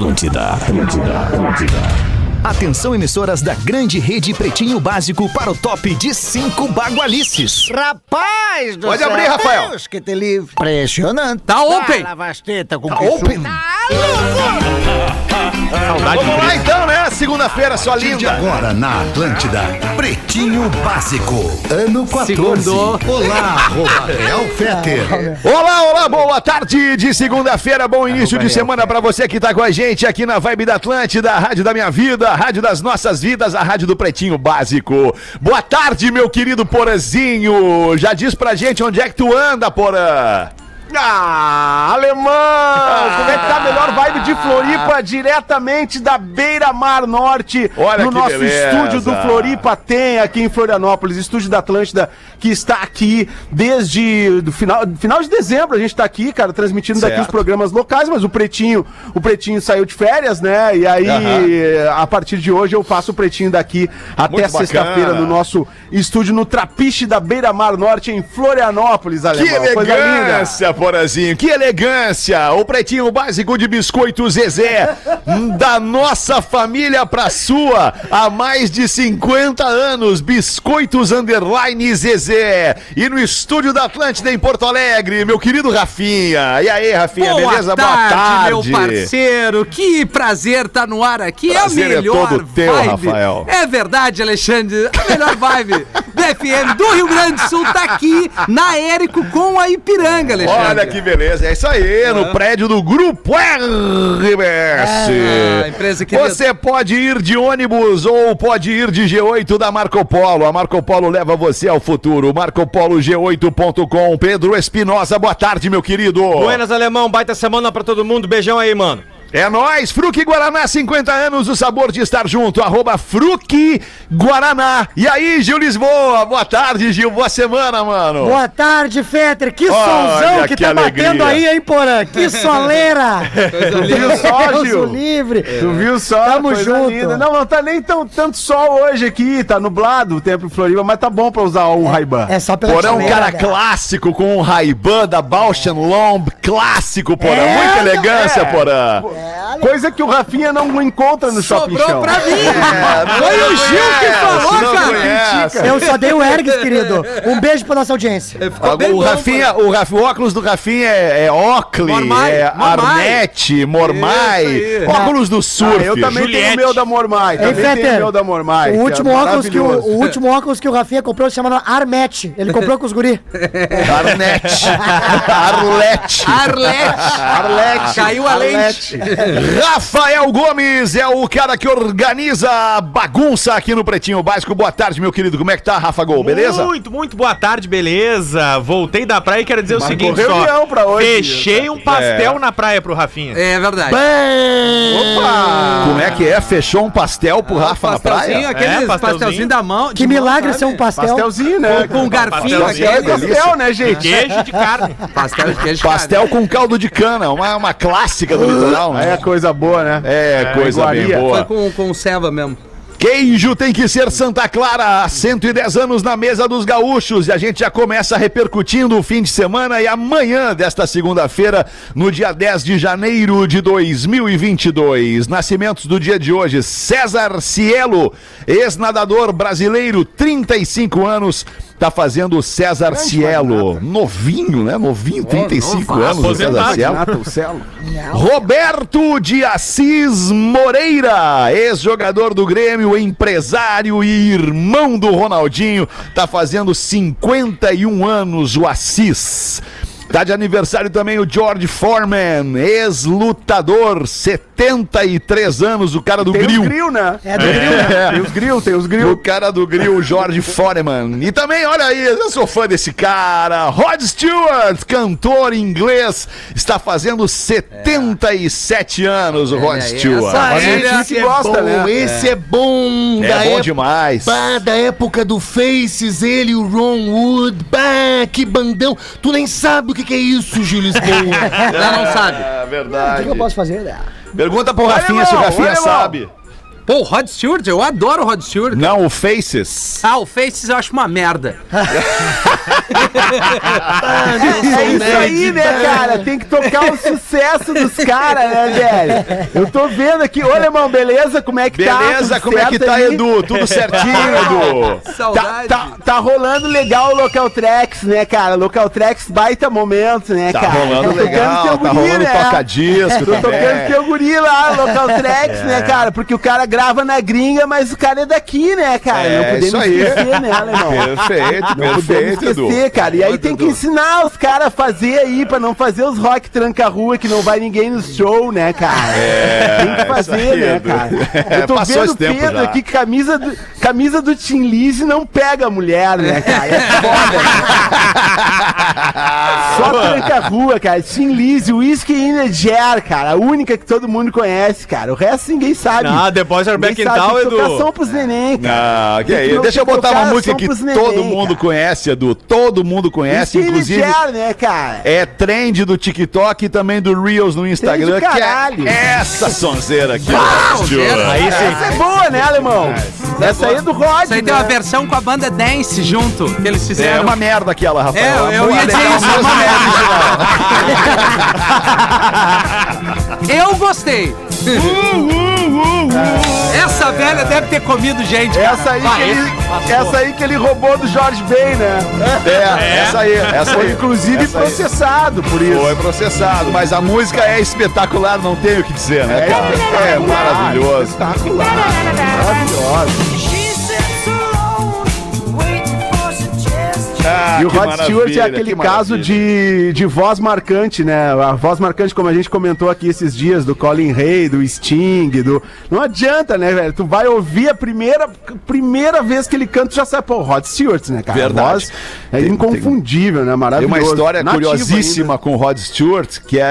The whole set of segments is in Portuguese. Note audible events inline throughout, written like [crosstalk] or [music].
Atlântida, Atlântida, Atlântida. Atenção, emissoras da grande rede Pretinho Básico para o top de cinco bagualices. Rapaz do Pode céu. abrir, Rafael. Deus que te livre. Impressionante. Tá open. Ah, lavasteta com Tá que open. Vamos lá então, né? Segunda-feira, sua linda. agora na Atlântida, Pretinho Básico, ano 14. Segundo. Olá, Rafael Fetter. Olá, olá, boa tarde de segunda-feira, bom início de semana pra você que tá com a gente aqui na Vibe da Atlântida, a rádio da minha vida, a rádio das nossas vidas, a rádio do Pretinho Básico. Boa tarde, meu querido Porazinho. Já diz pra gente onde é que tu anda, Porã. Ah, alemão! Como é que tá a melhor vibe de Floripa diretamente da Beira Mar Norte? Olha no nosso beleza. estúdio do Floripa tem aqui em Florianópolis, estúdio da Atlântida, que está aqui desde do final, final de dezembro. A gente tá aqui, cara, transmitindo daqui Certo. os programas locais, mas o Pretinho, o Pretinho saiu de férias, né? E aí, a partir de hoje, eu faço o Pretinho daqui até sexta-feira no nosso estúdio no Trapiche da Beira Mar Norte, em Florianópolis, Que alemão. Linda. elegância, Porazinho, que elegância! O pretinho básico de biscoito Zezé, [laughs] da nossa família pra sua, há mais de 50 anos, Biscoitos Underline Zezé. E no estúdio da Atlântida em Porto Alegre, meu querido Rafinha. E aí, Rafinha, Boa beleza? tarde, meu parceiro. Que prazer tá no ar aqui. Prazer é é a melhor todo teu, vibe. Rafael. É verdade, Alexandre. A melhor vibe [laughs] FM do Rio Grande do Sul tá aqui na Érico com a Ipiranga, Alexandre. Olha que beleza, é isso aí, no prédio do Grupo RBS. Ah, empresa querida. Você pode ir de ônibus ou pode ir de G8 da Marco Polo. A Marco Polo leva você ao futuro. MarcoPoloG8.com. Pedro Espinosa, boa tarde, meu querido. Buenas, alemão. Baita semana pra todo mundo. Beijão aí, mano. É nóis, Fruque Guaraná, 50 anos, o sabor de estar junto, arroba Fruque Guaraná. E aí, Gil Lisboa, boa tarde, Gil, boa semana, mano. Boa tarde, Fetter. Que Olha solzão que, que tá alegria. batendo aí, hein, Porã? Que [laughs] soleira! [laughs] Viu só, Gil? Tu viu só? Tamo junto. linda. Não, não tá nem tão, tanto sol hoje aqui, tá nublado o tempo em Floripa, mas tá bom pra usar um Ray-Ban. É só pela Porão, um soleira, cara né? clássico com um Ray-Ban da Bausch Lomb, clássico, Porã, É, muita elegância, é. Porã. Coisa que o Rafinha não encontra no Shopping Sobrou Show. pra mim. É, Foi o Gil que falou, cara. conhece. Eu só dei o Ergs, querido. Um beijo pra nossa audiência. Ficou bem o, bom, Rafinha, o, Raf- o óculos do Rafinha é, é Oakley, Mormai, é Mormai. Arnett, Mormai, óculos do Ah, surf. eu também tenho o meu da Mormai. Ei, Também tenho o meu da Mormai. o que é último, óculos que o, o último óculos que o Rafinha comprou se chama Armet. Ele comprou com os guri. [laughs] Arnett, [laughs] Arlete. Arlete. Arlete. Caiu a Arlete. [laughs] Rafael Gomes é o cara que organiza a bagunça aqui no Pretinho Básico. Boa tarde, meu querido. Como é que tá, Rafa Gol? Beleza? Muito, muito boa tarde, beleza. Voltei da praia e quero dizer o Marcou seguinte só. pra hoje. Fechei um pastel na praia pro Rafinha. É verdade. Opa! Como é que é? Fechou um pastel pro Rafa na praia? aquele É, pastelzinho. pastelzinho da mão. de Que milagre ser um pastel. Pastelzinho, né? Com um garfinho Pastelzinho É aquele. pastel, né, gente? Queijo de carne. Pastel de queijo. Pastel com caldo de cana, uma, uma clássica do litoral, Aí né? é coisa boa, né? É, coisa bem iguaria. boa. Foi com, com ceva mesmo. Queijo tem que ser Santa Clara, há 110 anos na mesa dos gaúchos. E a gente já começa repercutindo o fim de semana e amanhã desta segunda-feira, no dia 10 de janeiro de 2022. Nascimentos do dia de hoje: César Cielo, ex-nadador brasileiro, 35 anos. Tá fazendo o César Cielo. Novinho, né? Novinho, 35 anos, o César. Cielo. Roberto de Assis Moreira, ex-jogador do Grêmio, empresário e irmão do Ronaldinho, tá fazendo 51 anos o Assis. Tá de aniversário também o George Foreman, ex-lutador, 73 anos, o cara do Tem grill. os grill, né? É do grill, né? É. Tem os grill, tem os O grill. cara do grill, o George Foreman. E também, olha aí, eu sou fã desse cara. Rod Stewart, cantor inglês, está fazendo 77 anos, o Rod aí, Stewart. essa tem gente é gosta, né? Esse é bom. É da bom demais. Bah, da época do Faces, ele e o Ron Wood. Bah, que bandão. Tu nem sabe o que, que é isso, Gil Lisboa. Ela não sabe. É O que, verdade. que eu posso fazer? né? Pergunta pro Rafinha se o Rafinha sabe. Pô, o Rod Stewart, eu adoro o Rod Stewart. Não, o Faces. Ah, o Faces eu acho uma merda. [laughs] É isso aí, né, cara? Tem que tocar o sucesso dos caras, né, velho? Eu tô vendo aqui. Ô, Alemão, beleza? Como é que tá? Beleza, como é que tá, aí? Edu? Tudo certinho, [laughs] Edu? Tá, Saudade. tá, tá rolando legal o Local Tracks, né, cara? Local Tracks baita momento, né, Tá cara? rolando Tô tocando legal, teu tá guri, rolando né? toca-disco Tô tocando teu guri lá, Local Tracks, né, cara? Porque o cara grava na gringa, mas o cara é daqui, né, cara? É, Não podemos isso aí. esquecer, né, alemão? Perfeito, Não podemos perfeito, Edu. esquecer, cara. E aí tem que ensinar os caras a fazer aí, pra não fazer os rock tranca-rua, que não vai ninguém no show, né, cara? tem que fazer, É, aí, né, Edu. cara? É, [laughs] Eu tô passou vendo o Pedro já. aqui, camisa do, camisa do Tim Lizzy não pega a mulher, né, cara? É foda, né? [laughs] Só tranca-rua, cara. Tim Lizzy, Whiskey in the Jar, cara. A única que todo mundo conhece, cara. O resto ninguém sabe. Ah, The Boys Are Back in Town, tem que tocar Edu. som pros neném, cara. Ah, que é isso. Deixa eu botar uma música que pros todo neném, mundo cara. conhece, Edu. Todo mundo conhece, Whiskey inclusive. Jar, né, cara? É trend do TikTok e também do Reels no Instagram, Trend do caralho. que é essa sonzeira aqui. Ah, ó. sonzeira. Aí sim. Essa é boa, né, alemão? Essa aí é do Rod, Isso aí né? tem uma versão com a banda Dance junto, que eles É fizeram. uma merda aquela, É, Rafael. eu, eu ia dizer isso, é uma merda. [laughs] Eu gostei. Essa velha deve ter comido gente. cara. Essa aí, Vai, que ele, esse- essa aí que ele roubou do Jorge Ben, né? É, essa aí, essa Foi aí. inclusive Essa aí. processado por isso. Foi processado, mas a música é espetacular, não tenho o que dizer, né, cara? É maravilhoso. Espetacular. Maravilhoso. Ah, E o Rod Stewart é aquele que caso de, de voz marcante, né? A voz marcante, como a gente comentou aqui esses dias, do Colin Hay, do Sting, do. Não adianta, né, velho? Tu vai ouvir a primeira, primeira vez que ele canta, tu já sabe, pô, Rod Stewart, né, cara? Verdade. A voz é Tem- inconfundível, né? Tem Maravilhoso. uma história Nativo curiosíssima ainda. com o Rod Stewart, que é.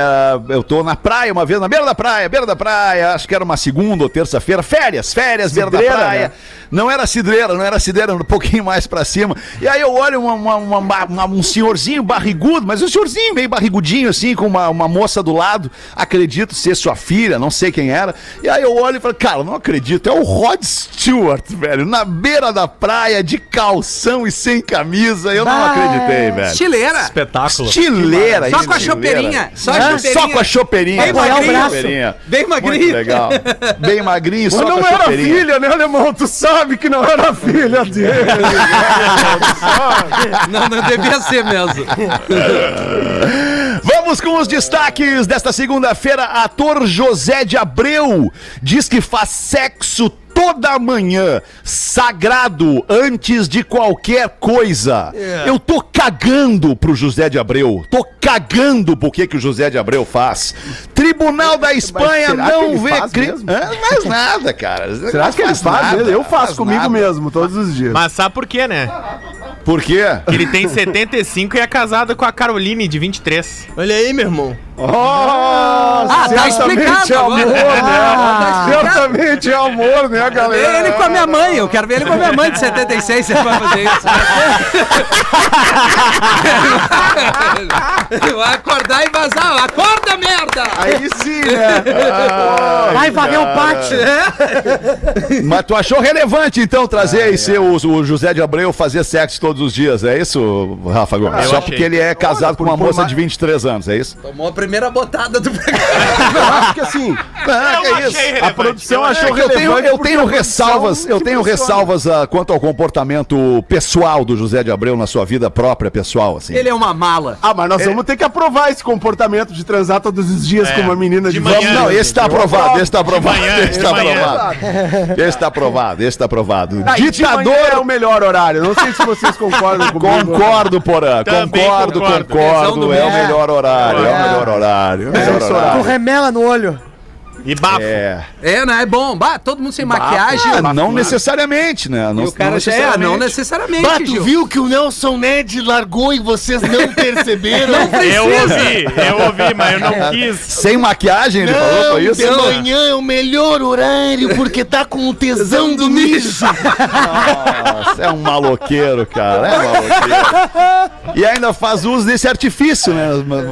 Eu tô na praia uma vez, na beira da praia, beira da praia, acho que era uma segunda ou terça-feira, férias, férias, beira da Cidreira, praia. né? Não era cidreira, não era cidreira, um pouquinho mais pra cima. E aí eu olho uma- uma- uma- uma- um senhorzinho barrigudo, mas um senhorzinho meio barrigudinho, assim, com uma, uma moça do lado, acredito ser sua filha, não sei quem era. E aí eu olho e falo, cara, não acredito, é o Rod Stewart, velho, na beira da praia, de calção e sem camisa. Eu não acreditei, velho. Estileira. Espetáculo. Estileira, Só com a chopeirinha. Só a Hã? chopeirinha. Só com a chopeirinha. Bem Só com a magrinho. chopeirinha. Bem Muito magrinho. legal. Bem magrinho, só Mas não era filha, né, alemão? Tu sabe que não era filha dele. [laughs] Não, não devia ser mesmo. Vamos com os destaques desta segunda-feira. Ator José de Abreu diz que faz sexo toda manhã, sagrado, antes de qualquer coisa. Eu tô cagando pro José de Abreu. Tô cagando pro que, que o José de Abreu faz. Tribunal da Espanha não vê crime. Mais nada, cara. Será Não que ele faz nada? Eu faço faz comigo nada. mesmo, todos os dias. Mas sabe por quê, né? Por quê? Que ele tem 75 e é casado com a Caroline, de 23. Olha aí, meu irmão. Oh, Ah, tá explicado é amor, agora. né? Ah, tá explicado. certamente é amor, né, galera? Ele com a minha mãe, eu quero ver ele com a minha mãe de 76, você vai fazer isso. Vai acordar e vazar. Acorda, merda! Aí sim, né? [laughs] Vai varrer o pátio. Mas tu achou relevante, então, trazer aí ser o, o José de Abreu fazer sexo todos os dias, é isso, Rafa Gomes? Eu Só achei. porque ele é casado com uma moça mais- de 23 anos, é isso? Tomou a primeira botada do [laughs] Eu acho que assim, Ah, que é isso? a produção É achou que eu tenho, relevante eu porque tenho a produção ressalvas, eu tenho ressalvas ah, quanto ao comportamento pessoal do José de Abreu na sua vida própria, pessoal, assim. Ele é uma mala. Ah, mas nós vamos ter que aprovar esse comportamento de transar todos os dias É, com uma menina de, de 20 manhã. Não, esse tá aprovado, esse tá aprovado, manhã, esse tá aprovado. Esse tá aprovado, esse tá aprovado. Ah, manhã é o Ditador, melhor horário. Não sei se vocês concordam comigo. concordo, Porã, concordo, concordo. concordo, é o melhor horário, é o melhor horário, é o melhor esse horário. Com remela no olho. E bafo. É. É, né? É bom. Bah, todo mundo sem maquiagem. Ah, não necessariamente, né? Não, E o cara já é, não necessariamente, Bah, tu Gil. viu que o Nelson Ned largou e vocês não [laughs] perceberam? Eu ouvi, eu ouvi, mas eu não [laughs] quis. Sem maquiagem, ele falou, Não, foi isso? de manhã é o melhor horário porque tá com o tesão do mijo. Nossa, é um maloqueiro, cara. É um maloqueiro. E ainda faz uso desse artifício, né?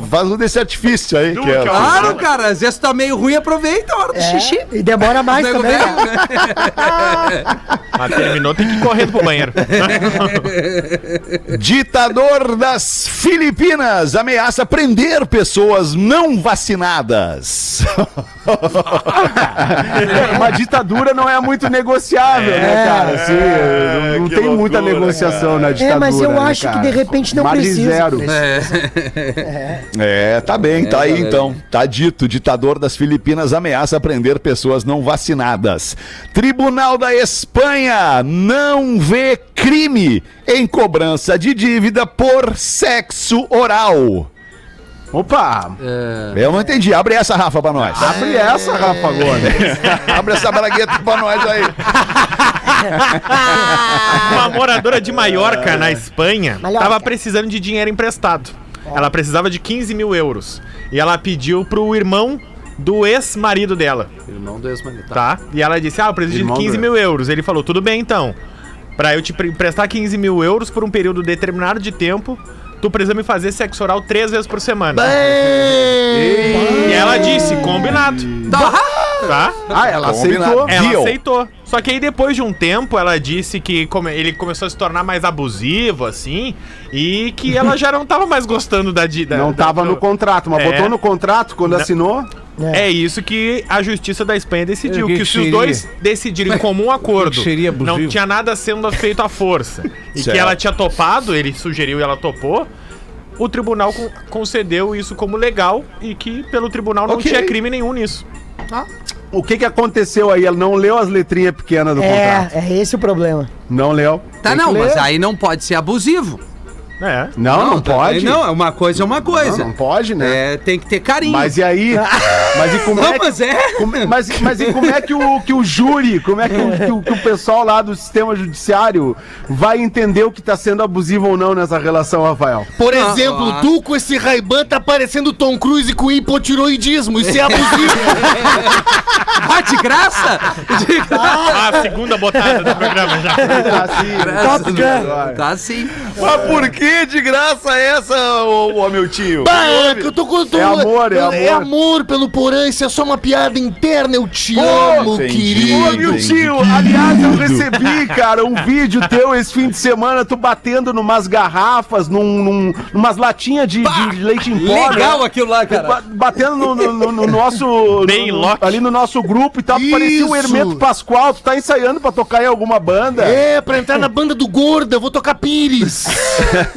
Faz uso desse artifício aí. Que é, Claro, cara, às vezes tá meio ruim, aproveita. A hora do xixi. É, e demora mais Nego também. né? né? [laughs] Mas terminou, tem que ir correndo pro banheiro. [laughs] Ditador das Filipinas ameaça prender pessoas não vacinadas. É, [laughs] uma ditadura não é muito negociável, né, cara? Assim, não não que tem muita loucura, negociação na ditadura. É, mas eu né, acho que cara? de repente não Margem precisa. zero. É, tá bem, tá aí então. Tá dito, ditador das Filipinas ameaça prender pessoas não vacinadas. Tribunal da Espanha não vê crime em cobrança de dívida por sexo oral. Opa! Eu não entendi. Abre essa, Rafa, pra nós. Abre essa, Rafa Gomes. [laughs] Abre essa bragueta pra nós aí. [laughs] Uma moradora de Maiorca, na Espanha, Mallorca. tava precisando de dinheiro emprestado. Ela precisava de 15 mil euros. E ela pediu pro irmão do ex-marido dela, Irmão do ex-marido. tá? E ela disse: Ah, eu preciso Irmão de 15 do mil euros. Ele falou: Tudo bem então. Pra eu te pre- emprestar 15 mil euros por um período determinado de tempo, tu precisa me fazer sexo oral três vezes por semana. E ela disse: Combinado. Tá? Ah, ela Combinado. aceitou. Ela aceitou. Só que aí depois de um tempo ela disse que come- ele começou a se tornar mais abusivo, assim, e que ela já não tava mais gostando da dívida. Não tava no contrato, mas É. botou no contrato quando Não. assinou. É isso que a justiça da Espanha decidiu. Que Que, que se os seria? dois decidirem em comum acordo, que não tinha nada sendo feito à força. E Certo. que ela tinha topado, ele sugeriu e ela topou. O tribunal con- concedeu isso como legal e que pelo tribunal não Ok. tinha crime nenhum nisso. O que que aconteceu aí? Ela não leu as letrinhas pequenas do contrato. É, é esse o problema. Não leu. Tá, Tem não, mas aí não pode ser abusivo. É. Não, não, tá- pode. Não, é uma coisa é uma coisa. Não, não pode, né? É, tem que ter carinho. Mas e aí? [laughs] Mas e como Não, é que, mas é. como- mas, mas e como é que o, que o júri, como é que o, que o- que o pessoal lá do sistema judiciário vai entender o que tá sendo abusivo ou não nessa relação, Rafael? Por Ah, exemplo, ah. tu com esse Ray-Ban tá parecendo Tom Cruise com hipotiroidismo. Isso é abusivo. [laughs] Ah, de graça? De graça. Ah, a segunda botada do programa já. Top Gun. Tá sim. Mas por que de graça essa, ô, ô meu tio? Bah, é que eu tô com. tô- É amor, é eu- É amor. amor pelo Porã, isso é só uma piada interna. Eu te amo, entendi. Ô, querido. meu tio, aliás, eu recebi, [laughs] cara, um vídeo teu esse fim de semana, tu batendo numas garrafas, num, num, numas latinhas de, de leite em pó. Legal né? aquilo lá, cara. Ba- Batendo no, no- no- no nosso. [laughs] Bem no- lock. ali no nosso grupo e tal. Tu parecia o Isso. Hermeto Pascoal. Tu tá ensaiando pra tocar em alguma banda? É, pra entrar na banda do Gorda, eu vou tocar Pires. [laughs]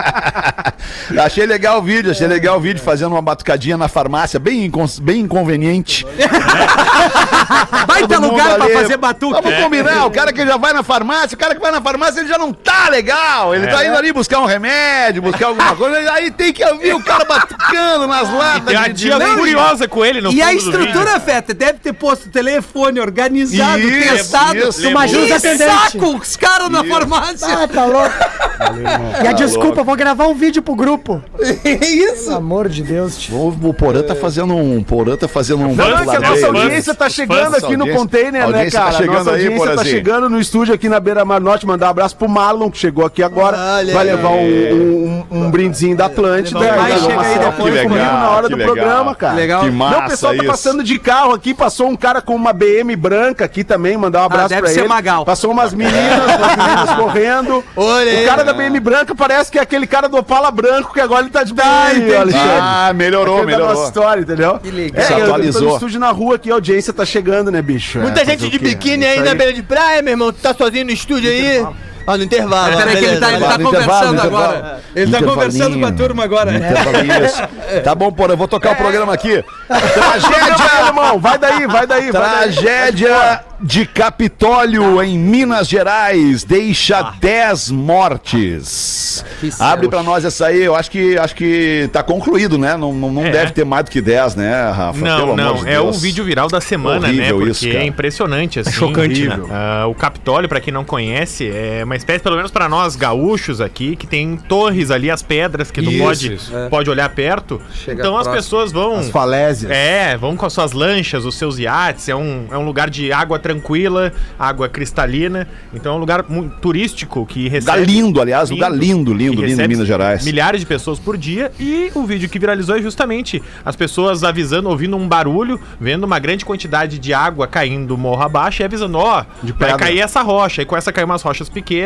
achei legal o vídeo, achei legal o vídeo fazendo uma batucadinha na farmácia, bem, incon- bem inconveniente. [laughs] Vai ter Todo mundo lugar pra ali. fazer batuque. Vamos combinar, o cara que já vai na farmácia, o cara que vai na farmácia, ele já não tá legal. Ele tá indo ali buscar um remédio, buscar alguma coisa, aí tem que ouvir o cara batucando nas [laughs] latas. Tem a de- de tia leite. curiosa com ele no E a estrutura, Feta, deve ter posto telefone organizado, Isso, testado. isso. Imagina os atendentes. saco os caras na farmácia. Ah, tá louco. E a desculpa, vou gravar um vídeo pro grupo. É [laughs] isso. Pelo amor de Deus, tio. O, o Porã tá fazendo um. O Porã tá fazendo um. Não, que a nossa audiência tá chegando fãs, aqui no container, né, tá cara? chegando nossa aí, audiência tá chegando no estúdio aqui na Beira Mar Norte. Mandar um abraço pro Marlon, que chegou aqui agora. Olha vai levar um, um, um brindezinho da Atlântida. Vai chegar aí depois comigo na hora Que do legal. programa, cara. Legal. Que Não, massa o pessoal tá passando de carro aqui, passou um cara com uma BM branca aqui também, mandar um abraço deve pra ser ele. Magal. Passou umas meninas, umas meninas [laughs] correndo. Olha o cara da BM branca parece que é aquele cara do Opala branco, que agora ele tá de BM, Alexandre. Ah, melhorou, da nossa melhorou. história, entendeu? Que legal. É, Se eu- eu tô atualizou. no estúdio na rua aqui, a audiência tá chegando, né, bicho? Muita É, gente de biquíni Isso aí na beira de praia, meu irmão. Tu tá sozinho no estúdio aí? Ah, no intervalo. Peraí que ele tá, ele tá conversando agora. Ele tá conversando com a turma agora. [laughs] Tá bom, Porã, eu vou tocar o programa aqui. [laughs] Tragédia, irmão! Vai daí, vai daí. Tragédia de Capitólio em Minas Gerais deixa 10 mortes. Que céu. Abre pra nós essa aí, eu acho que acho que tá concluído, né? Não, não, não É. deve ter mais do que 10, né, Rafa? Não, não, de é o vídeo viral da semana, né? Porque isso, cara. é impressionante, assim. chocante, né? Ah, o Capitólio, pra quem não conhece, é uma espécie, pelo menos pra nós gaúchos aqui, que tem torres ali, as pedras que tu Isso, pode, isso. pode olhar perto. Chega então as próximo. pessoas vão. As falésias. É, vão com as suas lanchas, os seus iates, é um, é um lugar de água tranquila, água cristalina. Então é um lugar muito turístico que recebe. Lugar lindo, aliás, lugar lindo, lindo, lindo, recebe Minas Gerais. Milhares de pessoas por dia. E o vídeo que viralizou é justamente as pessoas avisando, ouvindo um barulho, vendo uma grande quantidade de água caindo morro abaixo e avisando: ó, vai pedra. cair essa rocha. E começa a cair umas rochas pequenas,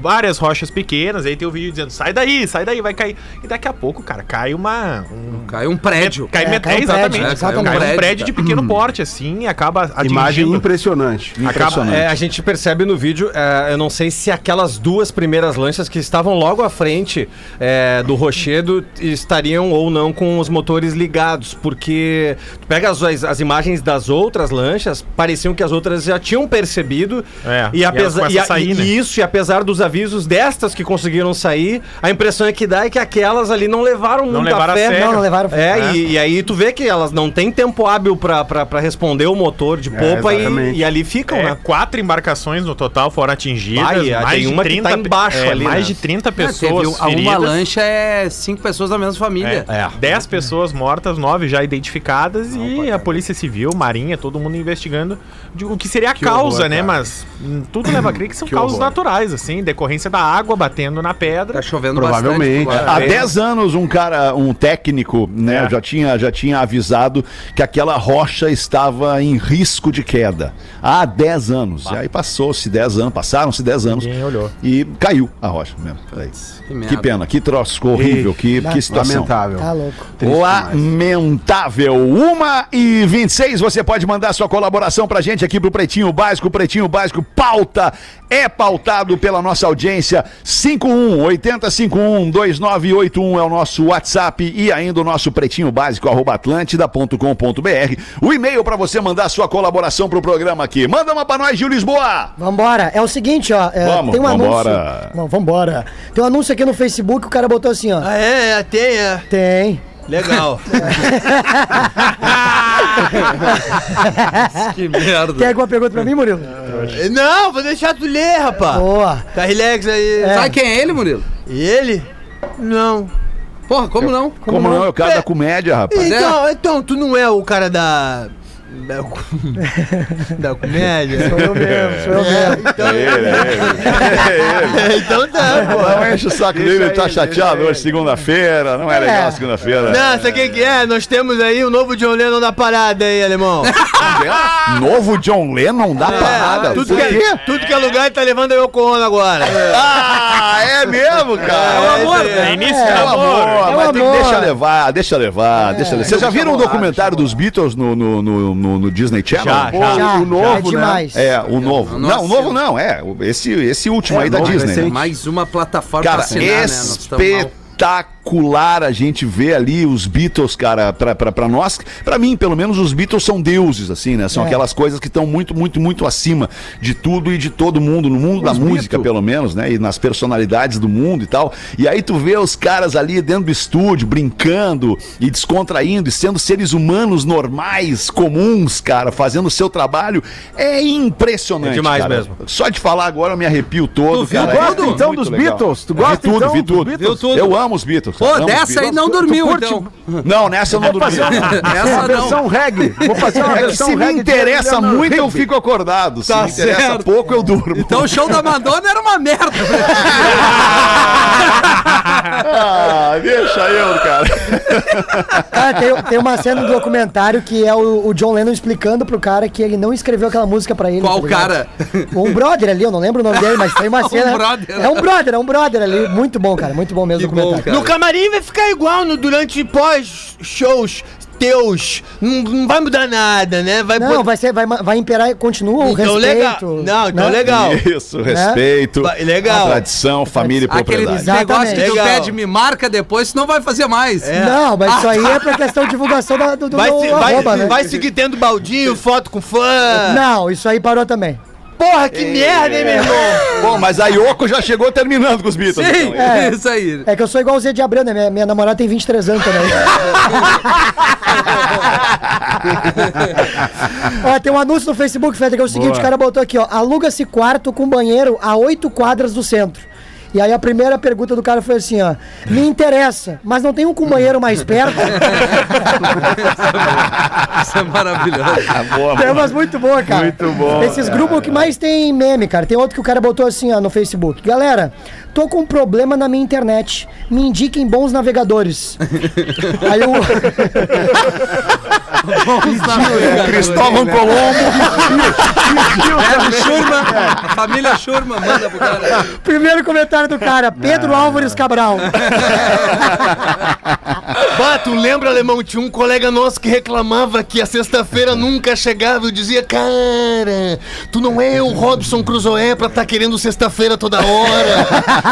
várias rochas pequenas. Aí tem o vídeo dizendo: sai daí, sai daí, vai cair. E daqui a pouco, cara, cai uma. Um, Caiu um prédio. Cai, É, met- cai um é, exatamente. prédio, Cai exatamente. um prédio, Prédio, de pequeno porte, assim, e acaba Imagem atingindo. impressionante. Acaba, É, a gente percebe no vídeo, é, eu não sei se aquelas duas primeiras lanchas que estavam logo à frente é, do rochedo estariam ou não com os motores ligados, porque tu pega as, as- as imagens das outras lanchas, pareciam que as outras já tinham percebido, É, e, apesar, e, a sair, e- né? e isso, e apesar dos avisos destas que conseguiram sair, a impressão é que dá é que aquelas ali não levaram Não muita levaram fé. Não, não levaram. É, É. E, e aí tu vê que elas não têm tempo hábil pra, pra, pra responder o motor de popa exatamente. e, e ali ficam, É, né? quatro embarcações no total foram atingidas. Vai, é, tem uma que tá pe- embaixo é, ali, Mais né? de 30 É, pessoas teve um- a uma lancha é cinco pessoas da mesma família. É, 10 pessoas mortas, 9 já identificadas e a Polícia Civil, Marinha, todo mundo investigando de o que seria a causa, horror, né? cara. Mas hum, tudo leva a crer que são Que causas horror. naturais, assim, decorrência da água batendo na pedra. Tá chovendo Provavelmente. bastante. Há É. 10 anos, um cara, um técnico, né, É. já, tinha, já tinha avisado que aquela rocha estava em risco de queda. Há 10 anos. E aí passou-se 10 anos, passaram-se 10 anos. Ninguém olhou. E caiu a rocha mesmo. Que Que, pena, que troço horrível, que, que situação. Lamentável. Tá louco. Triste. Lamentável. 1 e 26, você pode mandar sua colaboração pra gente aqui pro Pretinho Básico. Pretinho Básico pauta é pautado pela nossa audiência. 51 8051 2981 é o nosso WhatsApp e ainda o nosso pretinho básico arroba atlântida.com.br. O e-mail pra você mandar sua colaboração pro programa aqui. Manda uma pra nós, Gil Lisboa. Vambora. É o seguinte, ó. é, Vamos, tem um vambora. anúncio. Não, vambora. Tem um anúncio aqui no Facebook, o cara botou assim, ó. Ah, é, é, tem, é. Tem. Legal. [laughs] Que merda. Tem alguma pergunta pra mim, Murilo? Não, vou deixar tu ler, rapaz. Boa. Tá relax aí. Sabe quem é ele, Murilo? E ele? Não. Porra, como não? Como, não é o cara da comédia, rapaz? Então, então, tu não é o cara da. Da, da comédia? Sou eu mesmo, sou eu mesmo. Então, É ele, é ele. [laughs] então tá, pô. Não enche o saco dele, ele tá chateado hoje, segunda-feira. Não é legal segunda-feira. Não, sabe o que, que é? Nós temos aí o novo John Lennon da parada aí, alemão. [laughs] Novo John Lennon da parada. tudo, que é, tudo que é lugar tá levando a Yoko Ono agora. Ah, é mesmo, cara? É, amor, é, é início É do o amor. amor, É o mas tem que deixa levar, deixa levar, deixa levar. Vocês já viram o documentário dos Beatles no, no, no, Disney Channel? Já, Pô, já. O novo, é né? demais. É, o novo. Nossa, não, o novo não, é. Esse, esse último É, aí da novo, Disney. né? Mais uma plataforma Cara, pra assinar, né? Espetacular a gente ver ali os Beatles, cara, pra, pra, pra nós, pra mim, pelo menos, os Beatles são deuses, assim, né? São É. aquelas coisas que estão muito, muito, muito acima de tudo e de todo mundo, no mundo da música, pelo menos, né? E nas personalidades do mundo e tal. E aí tu vê os caras ali dentro do estúdio, brincando e descontraindo e sendo seres humanos normais, comuns, cara, fazendo o seu trabalho. É impressionante. É demais cara. mesmo. Só de falar agora eu me arrepio todo, cara. Tu gosta É então dos legal. Beatles? Tu Vi gosta tudo, então vi dos tudo. Beatles? Viu tudo? Eu amo os Beatles. Pô, dessa aí não dormiu, então. Não, nessa eu não dormi. Essa versão reggae. Vou [laughs] fazer uma É versão se me interessa muito, eu fico acordado. Se Tá me interessa certo. pouco, eu durmo. Então o show da Madonna era uma merda. [laughs] Ah, deixa eu, cara. Cara, tem, tem uma cena do documentário que é o, o John Lennon explicando pro cara que ele não escreveu aquela música pra ele. Qual tá cara? Um brother ali, eu não lembro o nome dele, mas tem uma [laughs] Um cena. brother. É um brother, é um brother ali. Muito bom, cara. Muito bom mesmo Que o bom, documentário. cara. No camarim vai ficar igual no, durante pós-shows teus. Não, não vai mudar nada, né? Vai Não, vai ser, vai, vai imperar, continua o Então respeito. legal. Não, então né? legal. Isso, respeito. Vai- legal. Tradição, família e propriedade. Exatamente. negócio que tu Legal. pede, me marca depois, senão vai fazer mais. Não, mas isso aí é pra [laughs] questão de divulgação da- do, do Vai, meu se- vai, arroba, né? vai seguir tendo baldinho, foto com fã. Não, isso aí parou também. Porra, que merda, hein, meu irmão? Bom, mas a Yoko já chegou terminando com os Beatles. Sim, então. É. isso aí. É que eu sou igual o Zé de Abreu, né? Minha, minha namorada tem 23 anos também. [laughs] ó, tem um anúncio no Facebook, Fede, que é o seguinte, o cara botou aqui, ó. Aluga-se quarto com banheiro a oito quadras do centro. E aí a primeira pergunta do cara foi assim, ó. Me interessa, mas não tem um com banheiro mais perto? [laughs] Isso é maravilhoso. É umas muito boa, cara. Muito bom, Esses grupos que mais tem meme, cara. Tem outro que o cara botou assim, ó, no Facebook. Galera, tô com um problema na minha internet. Me indiquem bons navegadores. [laughs] Aí o... Cristóvão Colombo. É, Schurman, a família Schurman manda pro cara. primeiro comentário do cara, Pedro Álvares Cabral. [laughs] Bah, tu lembra, Alemão? Tinha um colega nosso que reclamava que a sexta-feira nunca chegava. Eu dizia, cara, tu não é o Robson Crusoe pra tá querendo sexta-feira toda hora. [laughs]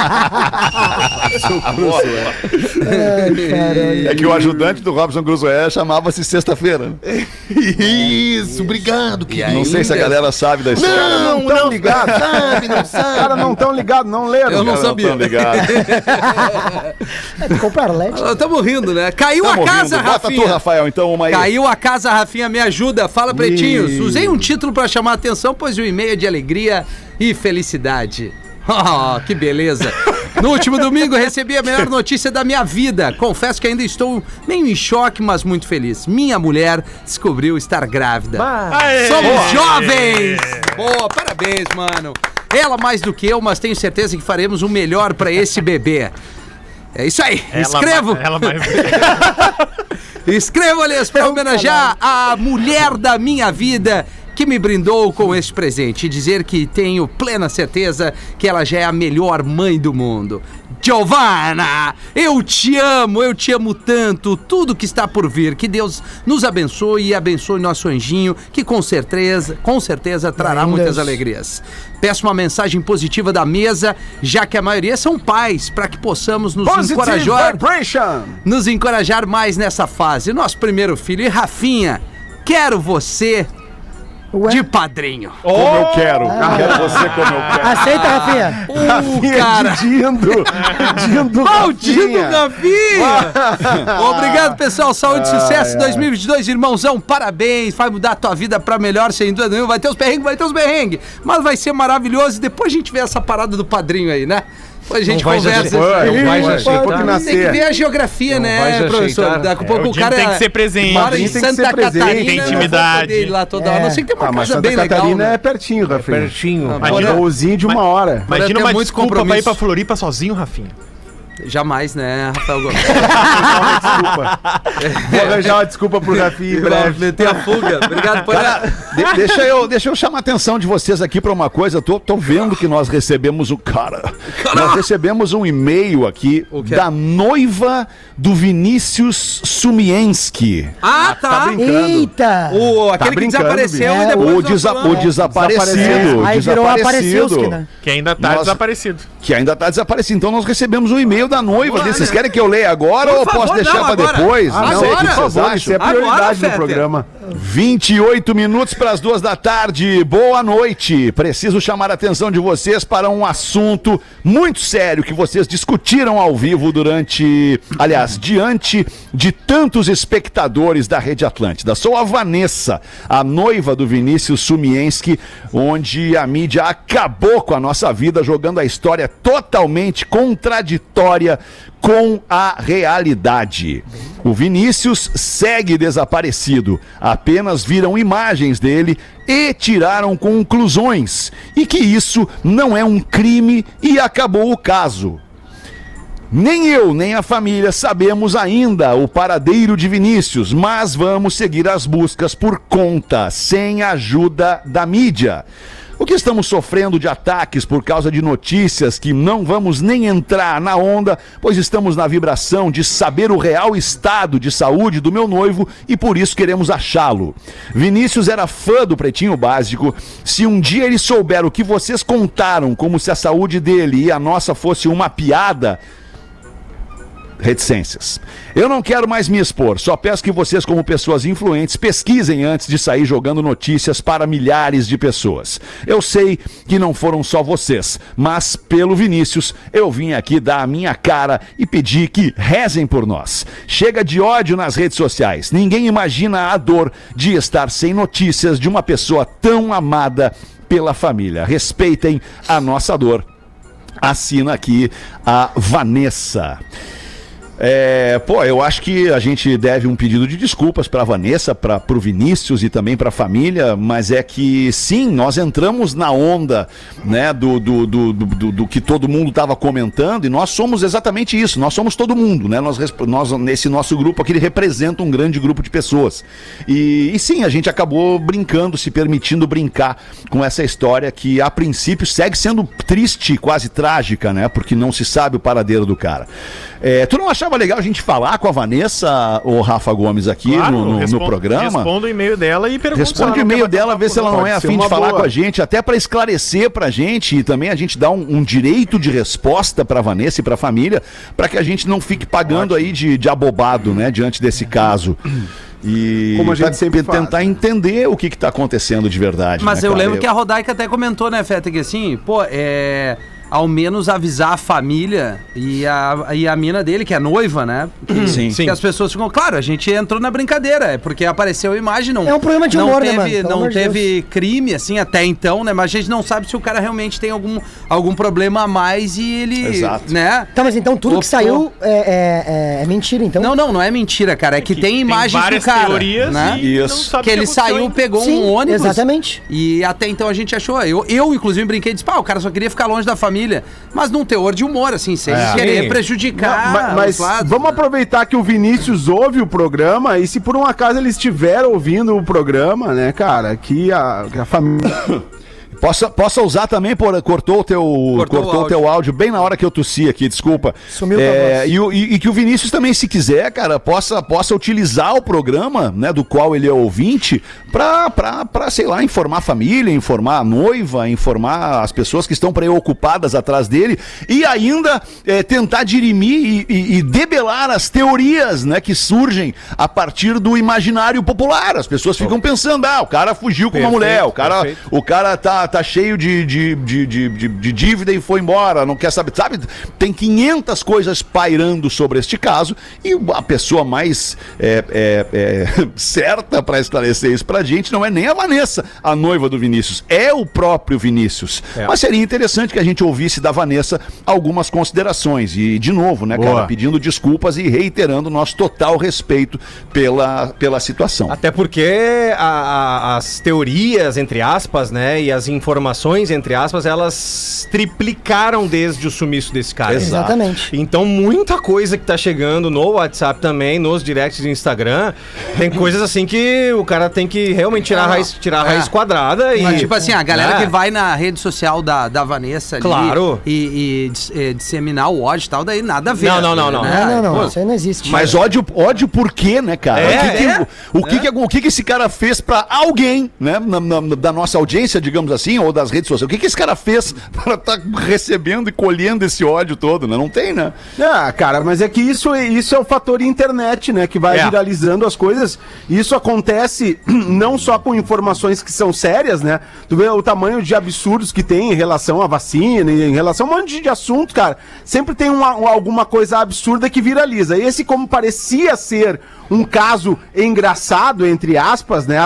Ai, caralho. É que o ajudante do Robson Crusoe chamava-se Sexta-feira. né? Isso, obrigado, querido. Não sei se a galera sabe da história. Não, não tão não, ligado. sabe, não Os sabe. caras não estão ligados, não leram. Eu não Cara, sabia. tão ligado. Compraram LED? Estamos rindo, né? Caiu Tamo a casa, rindo. Bota tu, Rafinha. Rafael, então, uma aí. Caiu a casa, Rafinha, me ajuda. Fala, pretinhos. Usei um título pra chamar a atenção, pois o e-mail é de alegria e felicidade. Oh, que beleza. No último domingo recebi a melhor notícia da minha vida. Confesso que ainda estou meio em choque, mas muito feliz. Minha mulher descobriu estar grávida. Aê! Somos jovens! Boa, parabéns, mano. Ela mais do que eu, mas tenho certeza que faremos o melhor pra esse bebê. É isso aí. Ela Escrevo. ma- Ela mais... [laughs] Escrevo-lhes para homenagear a mulher da minha vida que me brindou com este presente e dizer que tenho plena certeza que ela já é a melhor mãe do mundo. Giovanna, eu te amo, eu te amo tanto, tudo que está por vir, que Deus nos abençoe e abençoe nosso anjinho, que com certeza, com certeza trará muitas alegrias. Peço uma mensagem positiva da mesa, já que a maioria são pais, para que possamos nos Positive encorajar vibration. nos encorajar mais nessa fase. Nosso primeiro filho, e Rafinha, quero você Ué? de padrinho. Como eu quero. Quero você como eu quero. Aceita, Rafinha? Uh, cara. Dindo. Dindo. Maldito Rafinha. Rafinha! Obrigado, pessoal. Saúde e sucesso 2022, irmãozão. Parabéns. Vai mudar a tua vida pra melhor, sem dúvida nenhuma. Vai ter os perrengues, vai ter os perrengues. Mas vai ser maravilhoso. E depois a gente vê essa parada do padrinho aí, né? A gente vai já conversa. aceitar, não vai Tem que ver a geografia, Não vai né, professor? Daqui a pouco É, o o cara tem que ser presente. mora em tem Santa ser presente. Catarina. Tem não intimidade. vai ir lá toda hora. É. Não sei que tem uma Ah, mas casa Santa bem legal, Catarina né? é pertinho, Rafinha. Pertinho. Ah, Imagina- Um voozinho de uma hora. Imagina uma muito desculpa pra ir pra Floripa sozinho, Rafinha. Jamais, né, Rafael Gomes? Desculpa. [laughs] Vou arranjar uma desculpa pro Rafinha em breve. Meter a fuga. Obrigado por De- deixa, eu, deixa eu chamar a atenção de vocês aqui pra uma coisa. Tô, tô vendo que nós recebemos o cara. Nós recebemos um e-mail aqui da noiva do Vinícius Sumienski. Ah, tá. Eita! O, aquele que brincando, desapareceu bicho. e É, depois O, nós desa- o desaparecido. Desapareceu. Aí virou desaparecido. Apareciuski, né? Que ainda tá Nossa. desaparecido. Que ainda tá desaparecido. Então nós recebemos um e-mail da noiva. dele. Vocês querem que eu leia agora Por ou favor, posso deixar agora. depois? Ah, Não Agora, por favor, isso é Agora, prioridade no Fetter. programa. 28 minutos para as duas da tarde. Boa noite. Preciso chamar a atenção de vocês para um assunto muito sério que vocês discutiram ao vivo durante, aliás, diante de tantos espectadores da Rede Atlântida. Sou a Vanessa, a noiva do Vinícius Sumienski, onde a mídia acabou com a nossa vida jogando a história totalmente contraditória com a realidade. O Vinícius segue desaparecido. Apenas viram imagens dele e tiraram conclusões. E que isso não é um crime e acabou o caso. Nem eu, nem a família sabemos ainda o paradeiro de Vinícius, mas vamos seguir as buscas por conta, sem a ajuda da mídia. O que estamos sofrendo de ataques por causa de notícias que não vamos nem entrar na onda, pois estamos na vibração de saber o real estado de saúde do meu noivo e por isso queremos achá-lo. Vinícius era fã do Pretinho Básico. Se um dia ele souber o que vocês contaram, como se a saúde dele e a nossa fosse uma piada, reticências. Eu não quero mais me expor, só peço que vocês, como pessoas influentes, pesquisem antes de sair jogando notícias para milhares de pessoas. Eu sei que não foram só vocês, mas pelo Vinícius, eu vim aqui dar a minha cara e pedir que rezem por nós. Chega de ódio nas redes sociais. Ninguém imagina a dor de estar sem notícias de uma pessoa tão amada pela família. Respeitem a nossa dor assina aqui a Vanessa. É, pô, eu acho que a gente deve um pedido de desculpas para Vanessa, para o Vinícius e também para a família, mas é que sim, nós entramos na onda, né, do, do, do, do, do que todo mundo estava comentando e nós somos exatamente isso, nós somos todo mundo, né? Nós, nós nesse nosso grupo aqui ele representa um grande grupo de pessoas e, e sim, a gente acabou brincando, se permitindo brincar com essa história que a princípio segue sendo triste, quase trágica, né? Porque não se sabe o paradeiro do cara. É, tu não achava legal a gente falar com a Vanessa, ou Rafa Gomes, aqui Claro, no, no- no respon- programa? Responda o e-mail dela e pergunta Responde o e-mail dela, vê se ela não é afim de falar boa. com a gente, até para esclarecer pra gente e também a gente dar um, um direito de resposta pra Vanessa e pra família, pra que a gente não fique pagando aí de, de abobado, né, diante desse caso. E Como a gente pra sempre tentar faz. entender o que, que tá acontecendo de verdade. Mas né, eu cara? lembro que a Rodaica até comentou, né, Feta, que assim, pô, é. Ao menos avisar a família e a, e a mina dele, que é noiva, né? Que, Sim. que as pessoas ficam. Claro, a gente entrou na brincadeira, é porque apareceu a imagem, não. É um programa de não humor, né, teve, mano? Pelo Não teve crime, assim, até então, né? Mas a gente não sabe se o cara realmente tem algum, algum problema a mais e ele. Exato. Né? Tá, mas então tudo que saiu é, é- é- é mentira, então? Não, não, não é mentira, cara. É que, tem imagens várias do cara. teorias né? e Isso. não sabe Que ele aconteceu saiu, pegou Sim, um ônibus. exatamente. E até então a gente achou. Eu, eu inclusive, brinquei e disse, pá, o cara só queria ficar longe da família. Mas num teor de humor, assim, sem É. querer Sim. prejudicar. Mas lados, vamos né? aproveitar que o Vinícius ouve o programa e se por um acaso ele estiver ouvindo o programa, né, cara, que a, que a família. [coughs] Possa, possa usar também, por, cortou o teu, cortou, o o áudio. teu áudio bem na hora que eu tossi aqui, desculpa. Sumiu é, e, e- e que o Vinícius também, se quiser, cara, possa, possa utilizar o programa, né, do qual ele é ouvinte, pra, pra, pra, sei lá, informar a família, informar a noiva, informar as pessoas que estão preocupadas atrás dele e ainda é, tentar dirimir e, e- e debelar as teorias, né, que surgem a partir do imaginário popular. As pessoas ficam pensando, ah, o cara fugiu com uma Perfeito, mulher, o cara, perfeito. o cara tá, tá cheio de, de, de, de, de- dívida e foi embora, não quer saber. Sabe, tem 500 coisas pairando sobre este caso e a pessoa mais é, é, é, [laughs] certa para esclarecer isso pra gente não é nem a Vanessa, a noiva do Vinícius, é o próprio Vinícius. Mas seria interessante que a gente ouvisse da Vanessa algumas considerações. E, de novo, né, cara, Boa. pedindo desculpas e reiterando nosso total respeito pela, pela situação. Até porque a- a- as teorias, entre aspas, né, e as informações, entre aspas, elas triplicaram desde o sumiço desse cara. Exato. Exatamente. Então, muita coisa que tá chegando no WhatsApp também, nos directs do Instagram, tem coisas assim que o cara tem que realmente tirar a raiz, tirar a É. raiz quadrada e. Mas, tipo assim, a galera né? que vai na rede social da, da Vanessa ali Claro. e, e dis- eh, disseminar o ódio e tal, daí nada a ver. Não, não, não, não. né? Não, não, não. Isso aí não existe. Mas ódio, ódio por quê, né, cara? É, o que, que, é, o, que, que, o que que esse cara fez pra alguém, né, na- na- da nossa audiência, digamos assim, ou das redes sociais? O que, que esse cara fez [laughs] pra estar recebendo e colhendo esse ódio todo, né? Não tem, né? Ah, cara, mas é que isso, isso é o fator internet, né? Que vai É. viralizando as coisas. Isso acontece [clears throat] não só com informações que são sérias, né? Tu vê o tamanho de absurdos que tem em relação à vacina, em relação a um monte de assuntos, cara. Sempre tem uma- um- alguma coisa absurda que viraliza. Esse, como parecia ser um caso engraçado, entre aspas, né?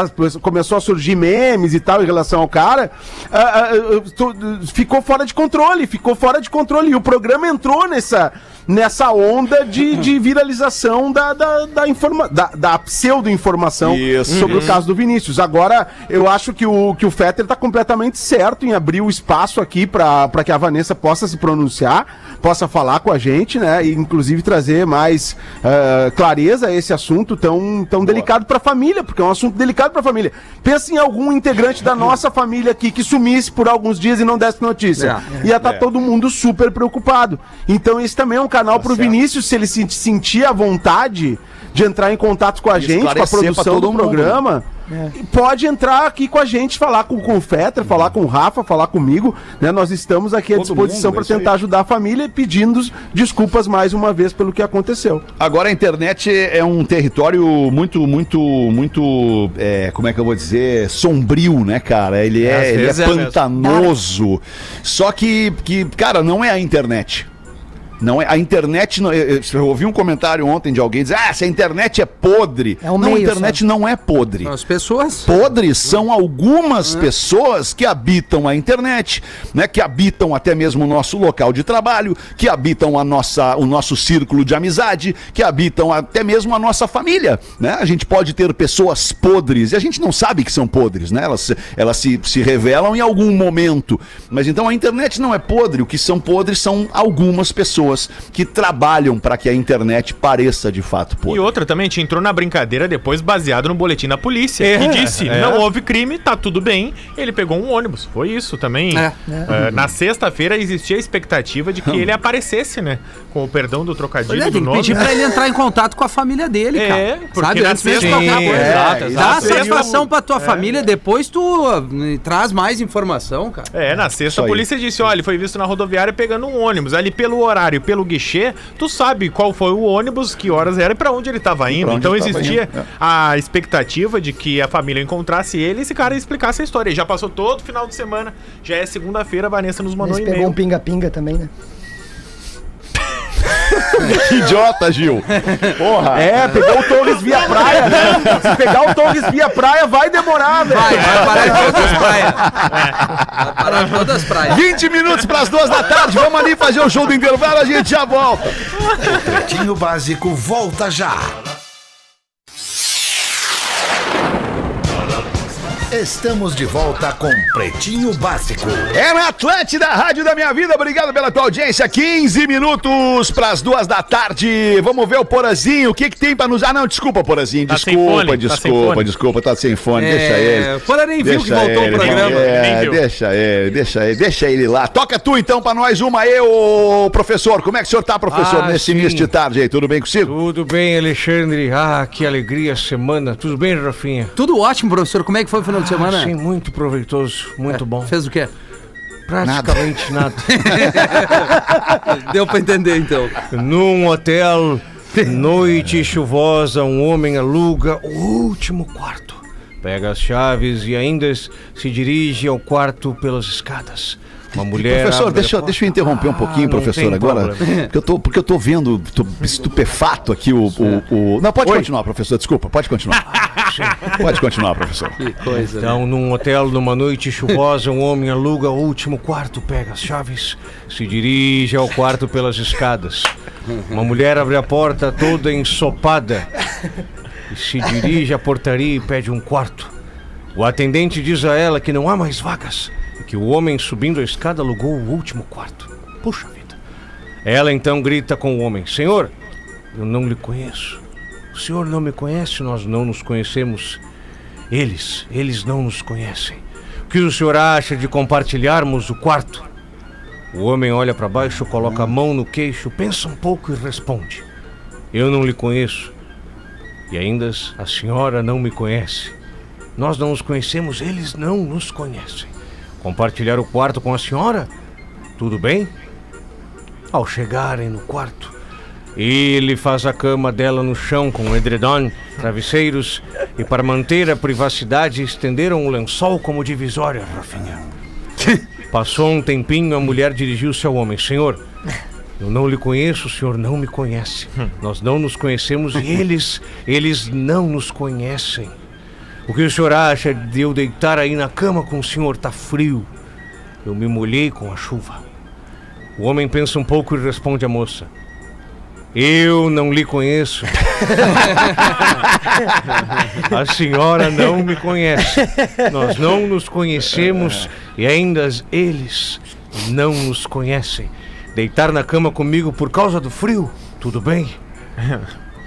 Começou a surgir memes e tal em relação ao cara. Ah, tu- ficou fora de controle, ficou fora de controle. E o programa entrou nessa, nessa onda de, de viralização da, da, da, informa, da, da pseudo-informação sobre o caso do Vinícius. Agora, eu acho que o, que o Fetter tá completamente certo em abrir o espaço aqui para que a Vanessa possa se pronunciar, possa falar com a gente, né? E inclusive trazer mais ah, clareza a esse assunto tão, tão delicado para a família, porque é um assunto delicado para a família. Pensa em algum integrante da nossa família aqui que sumisse por alguns dias e não desse notícia. Ia estar todo mundo super preocupado. Então, esse também é um canal pro Vinícius, se ele se sentir à vontade de entrar em contato com a gente, com a produção do mundo, programa. Pode entrar aqui com a gente, falar com, com o Fetter, falar com o Rafa, falar comigo, né? Nós estamos aqui à Todo disposição para é tentar aí. ajudar a família e pedindo desculpas mais uma vez pelo que aconteceu. Agora a internet é um território muito, muito, muito, é, como é que eu vou dizer, sombrio, né, cara? Ele É, é, ele é é mesmo. pantanoso. Só que, que, cara, não é a internet. Não é, a internet. Não, eu, eu- ouvi um comentário ontem de alguém dizer: ah, se a internet é podre. É o não, a meio, internet não é podre. As pessoas. Podres são algumas pessoas que habitam a internet, né? Que habitam até mesmo o nosso local de trabalho, que habitam a nossa, o nosso círculo de amizade, que habitam até mesmo a nossa família, né? A gente pode ter pessoas podres e a gente não sabe que são podres, né? Elas, elas se, se revelam em algum momento. Mas então a internet não é podre, o que são podres são algumas pessoas que trabalham para que a internet pareça de fato E podre. outra também, a gente entrou na brincadeira depois baseado no boletim da polícia. É, e disse, é. não houve crime, tá tudo bem. Ele pegou um ônibus. Foi isso também. É. É, na sexta-feira existia a expectativa de que ele aparecesse, né? Com o perdão do trocadilho Olha, do que nome. pedir pra ele entrar em contato com a família dele, cara. É, porque Sabe? na Antes mesmo qualquer Sim, coisa. é, Dá exato. satisfação pra tua família, depois tu uh, traz mais informação, cara. É, na sexta a polícia disse, olha, ele foi visto na rodoviária pegando um ônibus. Ali pelo horário, e pelo guichê, tu sabe qual foi o ônibus, que horas era e pra onde ele tava indo. Então ele existia indo, é. a expectativa de que a família encontrasse ele e esse cara explicasse a história. E já passou todo final de semana, já é segunda-feira, a Vanessa nos mandou Mas um pegou e-mail. um pinga-pinga também, né? Que [laughs] idiota, Gil! Porra! É, pegou o Torres via praia. Se pegar o Torres via praia, vai demorar, velho. Vai, vai parar em todas as praias. Vai parar em todas as praias. 20 minutos para as duas da tarde, vamos ali fazer o show do intervalo, a gente já volta. Pretinho Básico volta já. Estamos de volta com Pretinho Básico. É na Atlântida, Rádio da Minha Vida, obrigado pela tua audiência. 15 minutos para as duas da tarde. Vamos ver o Porazinho, o que que tem para nos... Ah, não, desculpa, Porazinho, Tá desculpa, tá sem desculpa, fone. desculpa, tá sem fone, É, deixa ele. Porra, nem viu que voltou o programa. É, deixa ele, deixa ele, deixa ele lá. Toca tu então pra nós uma aí, ô professor. Como é que o senhor tá, professor, Ah, nesse sim. início de tarde aí? Tudo bem consigo? Tudo bem, Alexandre? Ah, que alegria semana. Tudo bem, Rafinha? Tudo ótimo, professor. Como é que foi o final de semana? Sim, muito proveitoso, muito bom. Fez o quê? Praticamente nada. [laughs] Deu pra entender, então. Num hotel, noite chuvosa, um homem aluga o último quarto. Pega as chaves e ainda se dirige ao quarto pelas escadas. Uma mulher. Professor, deixa, porta. deixa eu interromper um pouquinho, Ah, professor, agora. problema. Porque eu, tô, porque eu tô vendo, tô estupefato aqui o. o, o- Não, pode continuar, professor, desculpa, pode continuar. [laughs] pode continuar, professor. Que coisa. né? Então, num hotel, numa noite chuvosa, um homem aluga o último quarto, pega as chaves, se dirige ao quarto pelas escadas. Uma mulher abre a porta toda ensopada e se dirige à portaria e pede um quarto. O atendente diz a ela que não há mais vagas e que o homem subindo a escada alugou o último quarto. Puxa vida. Ela então grita com o homem: Senhor, eu não lhe conheço. O senhor não me conhece, nós não nos conhecemos. Eles, eles não nos conhecem. O que o senhor acha de compartilharmos o quarto? O homem olha para baixo, coloca a mão no queixo, pensa um pouco e responde: Eu não lhe conheço. E ainda a senhora não me conhece. Nós não nos conhecemos, eles não nos conhecem. Compartilhar o quarto com a senhora? Tudo bem? Ao chegarem no quarto, ele faz a cama dela no chão com edredom, travesseiros e, para manter a privacidade, estenderam um lençol como divisória, Rafinha. [laughs] Passou um tempinho, a mulher dirigiu-se ao homem: Senhor, eu não lhe conheço, o senhor não me conhece. Nós não nos conhecemos e eles, eles não nos conhecem. O que o senhor acha de eu deitar aí na cama com o senhor? Tá frio. Eu me molhei com a chuva. O homem pensa um pouco e responde à moça: Eu não lhe conheço. A senhora não me conhece. Nós não nos conhecemos e ainda eles não nos conhecem. Deitar na cama comigo por causa do frio? Tudo bem?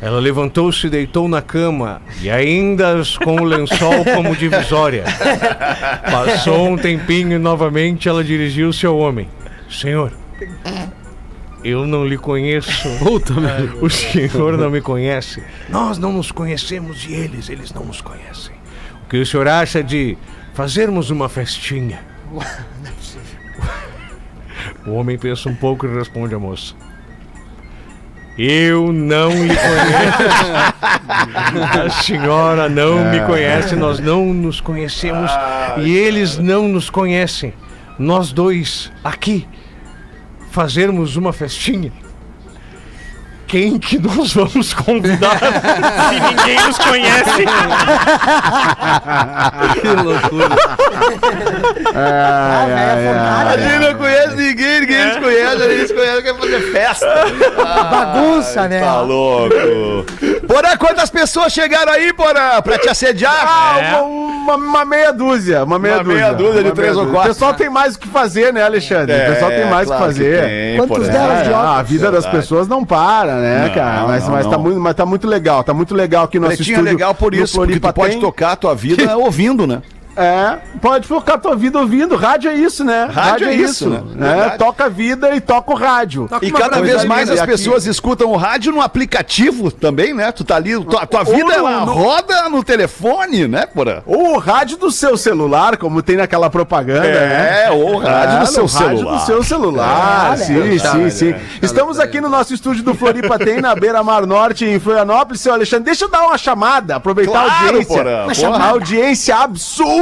Ela levantou-se e deitou na cama, e ainda com o lençol como divisória. Passou um tempinho e novamente ela dirigiu-se ao homem: Senhor, eu não lhe conheço. O senhor não me conhece. Nós não nos conhecemos e eles, eles não nos conhecem. O que o senhor acha de fazermos uma festinha? O homem pensa um pouco e responde à moça: Eu não lhe conheço. [laughs] A senhora não me conhece, nós não nos conhecemos e eles não nos conhecem. Nós dois aqui fazermos uma festinha. Quem que nós vamos convidar [laughs] se ninguém nos conhece? Que loucura. Ah, velho, folgada, A gente não conhece ninguém, ninguém nos conhece, a gente se conhece, quer fazer festa. Bagunça, né? Tá louco. Porã, quantas pessoas chegaram aí, Porã, pra te assediar? Ah, É. uma, uma- uma meia dúzia, uma meia Uma dúzia. meia dúzia de Uma três ou quatro. O pessoal tem mais o que fazer, né, Alexandre? o pessoal tem mais o que claro fazer. tem, Quantos Porã. delas de É, óculos? a vida das pessoas não para, né, Não, cara? Mas, não, mas, Tá não. muito, mas tá muito legal, tá muito legal aqui no nosso Pretinho é estúdio. legal por isso, porque tu pode tocar a tua vida [laughs] ouvindo, né? É, pode focar tua vida ouvindo. Rádio é isso, né? Rádio é isso, né? né? Toca a vida e toca o rádio. Toca E cada vez mais linda. as aqui- pessoas escutam o rádio no aplicativo também, né? Tu tá ali, tua, tua vida no- ela no- roda no telefone, né, Porã? Ou o rádio do seu celular, como tem naquela propaganda, né? É, ou o rádio É, do seu rádio celular. do seu celular. É, sim, verdade, sim, sim. é. Estamos aqui no nosso estúdio do Floripa Tem, na Beira Mar Norte, em Florianópolis. Seu Alexandre, deixa eu dar uma chamada, aproveitar a Claro, audiência. Porã, Uma porra. chamada. A audiência absurda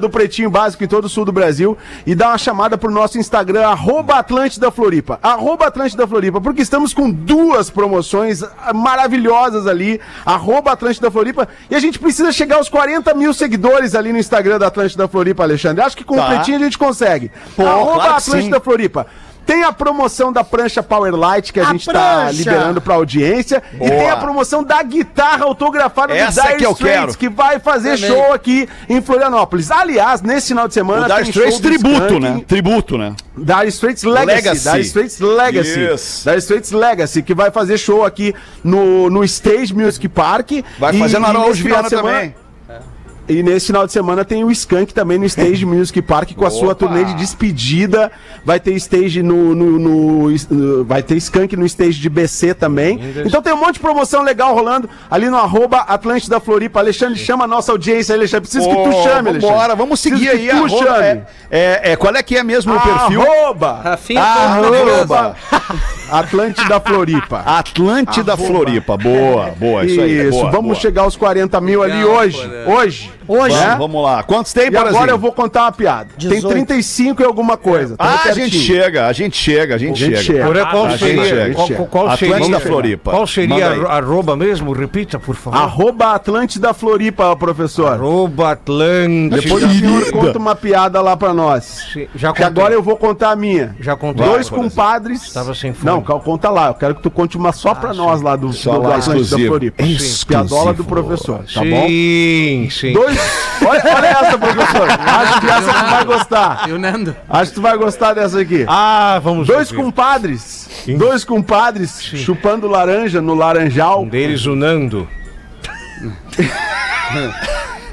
do Pretinho Básico em todo o sul do Brasil. E dá uma chamada pro nosso Instagram, arroba Atlântida Floripa. Arroba Atlântida Floripa, porque estamos com duas promoções maravilhosas ali. Arroba Atlântida Floripa. E a gente precisa chegar aos 40 mil seguidores ali no Instagram da Atlântida Floripa, Alexandre. Acho que com Tá. o Pretinho a gente consegue. Pô, arroba claro Atlântida. Floripa. Tem a promoção da prancha Powerlight que a, A gente tá prancha! liberando pra audiência. E Boa. tem a promoção da guitarra autografada Essa do Dire que eu Straits, quero. que vai fazer Também. show aqui em Florianópolis. Aliás, nesse final de semana O Dire tem Straits tributo, Skank, né? Tributo, né? Dire Straits Legacy. Legacy. Dire Straits Legacy. Yes. Dire Straits Legacy, que vai fazer show aqui no, no Stage Music Park. Vai E- fazer na e Araújo final Viana de semana- também. E nesse final de semana tem o Skank também no Stage [laughs] Music Park com a sua Opa! turnê de despedida. Vai ter stage no, no- no- no- Vai ter Skank no stage de BC também. Então tem um monte de promoção legal rolando ali no arroba Atlântida Floripa. Alexandre, chama a nossa audiência, Alexandre. Preciso que tu chame, Alexandre. Vambora, vamos seguir Preciso aí. que tu arroba- chame. é, é, é, qual é que é mesmo o perfil? Arroba Rafinha Arroba [laughs] Atlântida Floripa. Atlântida Floripa. Boa, boa, isso aí. Isso, boa, vamos boa. chegar aos 40 mil ali Legal, hoje. Porã. Hoje. Hoje. né? Vamos, vamos lá. Quantos tem, E agora eu vou contar uma piada. Tem 18. 35 e alguma coisa. tá Ah, a gente chega, a gente chega, a gente, gente chega. chega. Qual a gente seria, chega. qual, qual- Atlântida seria, Floripa. qual seria a arroba mesmo? Repita, por favor. Arroba Atlântida Floripa, professor. Arroba Atlântida. Depois o senhor conta uma piada lá pra nós. Já Que agora eu vou contar a minha. Já contei. Dois compadres. Tava sem fome. Não, cal- conta lá. Eu quero que tu conte uma só pra nós lá do, Só do, do lá, Atlântida exclusivo. Floripa. Exclusivo. Piadola do professor, tá bom? Sim, sim. Dois. Olha, olha essa, professor. Acho que essa tu vai gostar. E o Nando? Acho que tu vai gostar dessa aqui. Ah, vamos Dois ouvir. compadres. Dois compadres chupando laranja no laranjal. Um deles, o Nando. [laughs]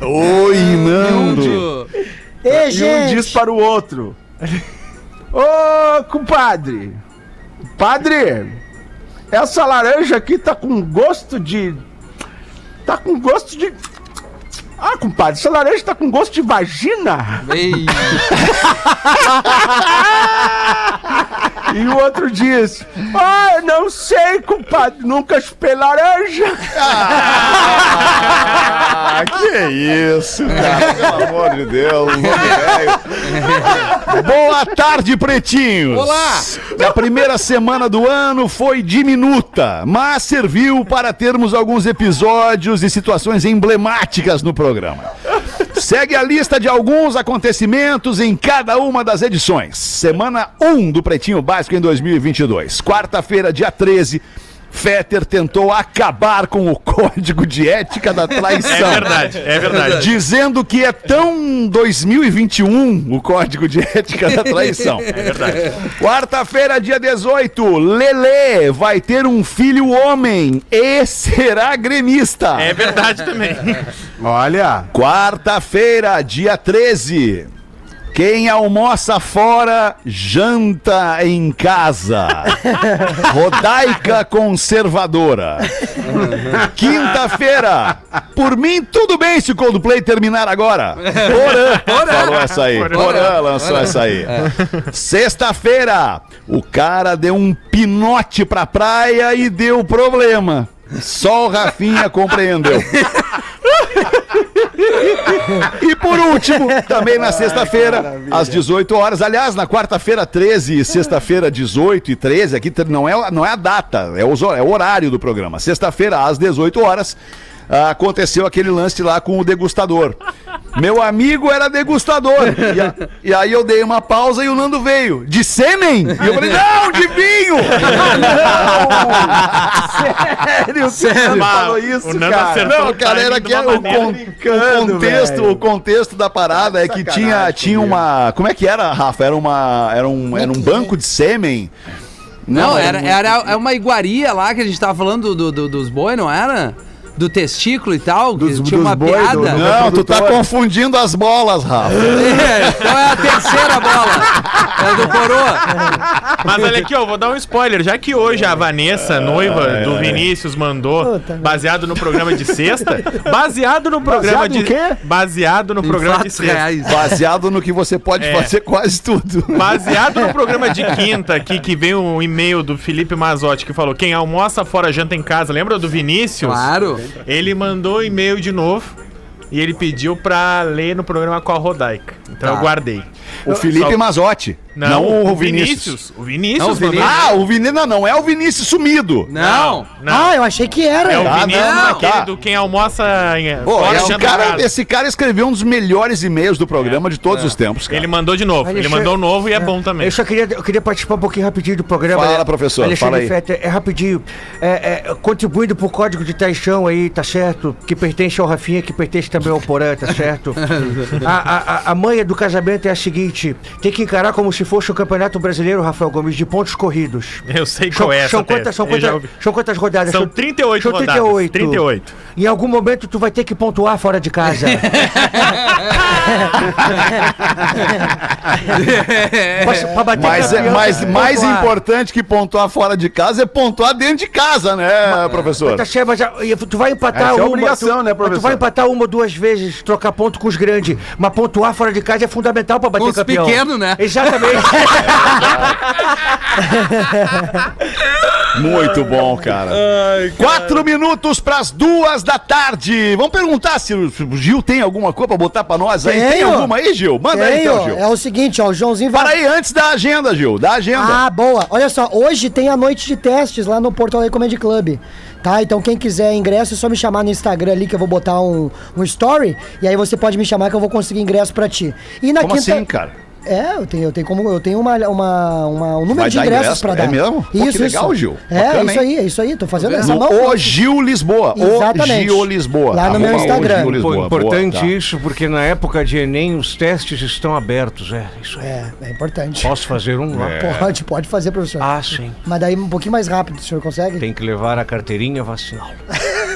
Oi, Nando. Nando. Ei, E um diz para o outro: Ô, compadre, padre, essa laranja aqui tá com gosto de. Tá com gosto de. Ah, compadre, essa laranja tá com gosto de vagina. Ei, [laughs] E o outro diz: Ah, não sei, compadre, nunca chupei laranja. Ah, que isso, cara. Pelo amor de Deus. Boa tarde, pretinhos. Olá. A primeira semana do ano foi diminuta, mas serviu para termos alguns episódios e situações emblemáticas no programa. Segue a lista de alguns acontecimentos em cada uma das edições. Semana 1 do Pretinho Básico em 2022. Quarta-feira, dia 13. Fetter tentou acabar com o código de ética da traição. É verdade, é verdade. Dizendo que é tão 2021 o código de ética da traição. É verdade. Quarta-feira, dia 18, Lele vai ter um filho homem e será gremista. É verdade também. Olha, Quarta-feira, dia 13. Quem almoça fora, janta em casa. [laughs] Rodaica conservadora. Quinta-feira. Por mim, tudo bem se o Coldplay terminar agora. Porã. [laughs] Falou essa aí. Porã lançou essa aí. Sexta-feira. O cara deu um pinote pra praia e deu problema. Só o Rafinha compreendeu. [laughs] E por último, também na sexta-feira, às 18 horas. Aliás, na quarta-feira 13 e sexta-feira 18 e 13, aqui não é, não é a data, é, hor- é o horário do programa. Sexta-feira, às 18 horas, aconteceu aquele lance lá com o degustador. Meu amigo era degustador. E, a- e aí eu dei uma pausa e o Nando veio. De sêmen? E eu falei, não, de vinho! Sério, Sério? falou isso, o Nando cara? acertou Não, o cara, era que era o, con- brincando, o contexto, velho. o contexto da parada é que tinha, tinha uma, como é que era, Rafa? Era uma, era um, era um banco de sêmen. Não, era, um- era, era uma iguaria lá que a gente tava falando do, do- dos boi, não era? Do testículo e tal, que Dos- tinha uma boi, piada. do- do- Não, tu tá confundindo as bolas, Rafa. [laughs] É, então é a terceira bola. É do coroa. Mas olha aqui, ó, vou dar um spoiler. Já que hoje a Vanessa, noiva É. do Vinícius, mandou, baseado no programa de sexta, baseado no programa Baseado de. quê? Baseado no programa de sexta. reais. Baseado no que você pode É. fazer quase tudo. Baseado no [laughs] programa de quinta aqui, que veio um e-mail do Felipe Mazotti que falou: quem almoça fora, janta em casa. Lembra do Vinícius? Claro. Ele mandou e-mail de novo e ele pediu pra ler no programa com a Rodaica. Então Tá. eu guardei. O Felipe Mazotti. Não, o Vinícius. O Vinícius. Não, o mandou- Vinícius. Ah, o Vinícius. Não, não é o Vinícius sumido. Não. Não. Ah, eu achei que era. É o Ah, Vinícius não, aquele tá. do quem almoça em, Pô, janta em cara, esse cara escreveu um dos melhores e-mails do programa de todos os tempos, cara. Ele mandou de novo. Ele Alexandre- mandou um novo e é bom também. Eu só queria, eu queria participar um pouquinho rapidinho do programa. Fala, né? professor, Alexandre fala aí. Fetter, é rapidinho. É, é, contribuindo pro código de traição aí, tá certo? Que pertence ao Rafinha, que pertence também ao Porã, tá certo? [laughs] a, a, a- a manha do casamento é a seguinte: tem que encarar como se fosse o Campeonato Brasileiro, Rafael Gomes, de pontos corridos. Eu sei São, qual é essa são tese. quantas, são, ouvi. são quantas rodadas? São 38 são rodadas. 38. 38. Em algum momento tu vai ter que pontuar fora de casa. [laughs] Bater Mas, é, campeão, mais, pontuar. importante que pontuar fora de casa é pontuar dentro de casa, né, professor? Tá certo, mas ah, e tu vai empatar Essa é a uma. obrigação, tu, né, Tu professor? vai empatar uma ou duas vezes, trocar ponto com os grandes. Mas pontuar fora de casa é fundamental pra bater Com os campeão. pequenos, né? Exatamente. [laughs] Muito bom, cara. Quatro minutos pras duas da tarde. Vamos perguntar se o Gil tem alguma coisa pra botar pra nós aí. Tem Tenho. alguma aí, Gil? Manda aí Tenho. então, Gil. É o seguinte, ó, o Joãozinho vai. Para aí antes da agenda, Gil. Da agenda. Ah, boa. Olha só, hoje tem a noite de testes lá no Porto Alegre Comedy Club. Tá? Então quem quiser ingresso é só me chamar no Instagram ali que eu vou botar um, um story. E aí você pode me chamar que eu vou conseguir ingresso pra ti. E na Como quinta. assim, cara? É, eu tenho, eu tenho como. Eu tenho uma, uma, uma- um número Vai de ingressos ingresso? pra É dar. mesmo? Pô, que legal, Gil. É, Bacana, isso aí, é isso aí. Tô fazendo essa mão. O Gil Lisboa. Exatamente. O Gil Lisboa. Lá no meu Instagram. Gil Pô, Lisboa. importante Boa, tá. isso, porque na época de Enem os testes estão abertos. É, isso aí. É, é importante. Posso fazer um lá? [laughs] Pode, pode fazer, professor. Ah, sim. Mas daí um pouquinho mais rápido, o senhor consegue? Tem que levar a carteirinha vacinal. [laughs]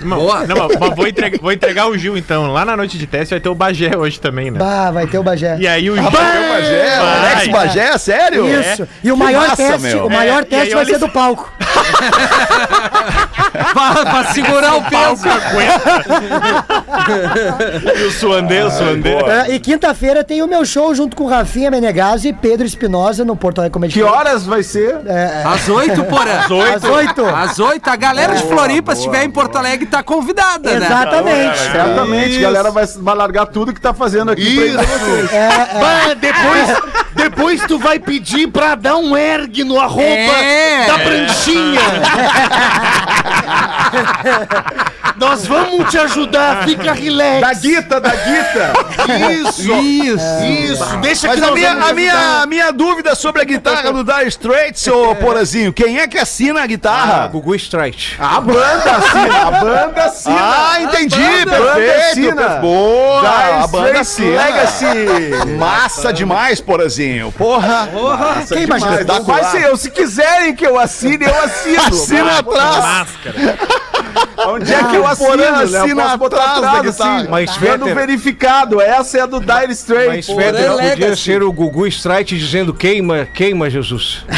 Não, não, mas vou entregar, vou entregar o Gil então. Lá na noite de teste vai ter o Bagé hoje também, né? Bah, vai ter o Bagé. E aí o Gil. Ah, vai ter o Bagé, o. Alex Bagé, sério? Isso. E o Que maior massa, teste, meu. o maior É, teste vai olha ser do palco. [laughs] pra, pra segurar o peso. [laughs] E o suandê, o suandê. É, e quinta-feira tem o meu show junto com Rafinha Menegaso e Pedro Espinosa no Porto Alegre Comedy Que horas vai ser? É, é, Às oito, porra. Às Às oito. Às oito. A galera de Floripa, se estiver em Porto Alegre, tá convidada, né? exatamente. Certamente, Isso. a galera vai, vai largar tudo que tá fazendo aqui pra ir pra vocês. É, é. Bah, depois, depois tu vai pedir pra dar um erg no arroba É. da pranchinha. Nós vamos te ajudar, fica relax. Da Guita, da Guita. Isso, Isso. isso. Deixa Mas que a minha, a, minha, a minha dúvida sobre a guitarra do Dire Straits, ô [laughs] Porazinho, quem é que assina a Ah, guitarra? Gugu Strike. A banda assina, a banda assina. Ah, entendi, banda perfeito. assina. Boa, Dire a banda assina. Legacy. Massa demais, Porazinho. Porra. Quem imagina? Dá quase eu. Se quiserem que eu assine, eu assino. Assina atrás. Máscara. Onde é que eu assino, Porã né? Eu assina posso botar atrás assim. Mas, Fetter- verificado. Essa é a do Dire Mas Straits. Fetter podia Legacy. ser o Gugu Strike dizendo queima, queima Jesus. [laughs]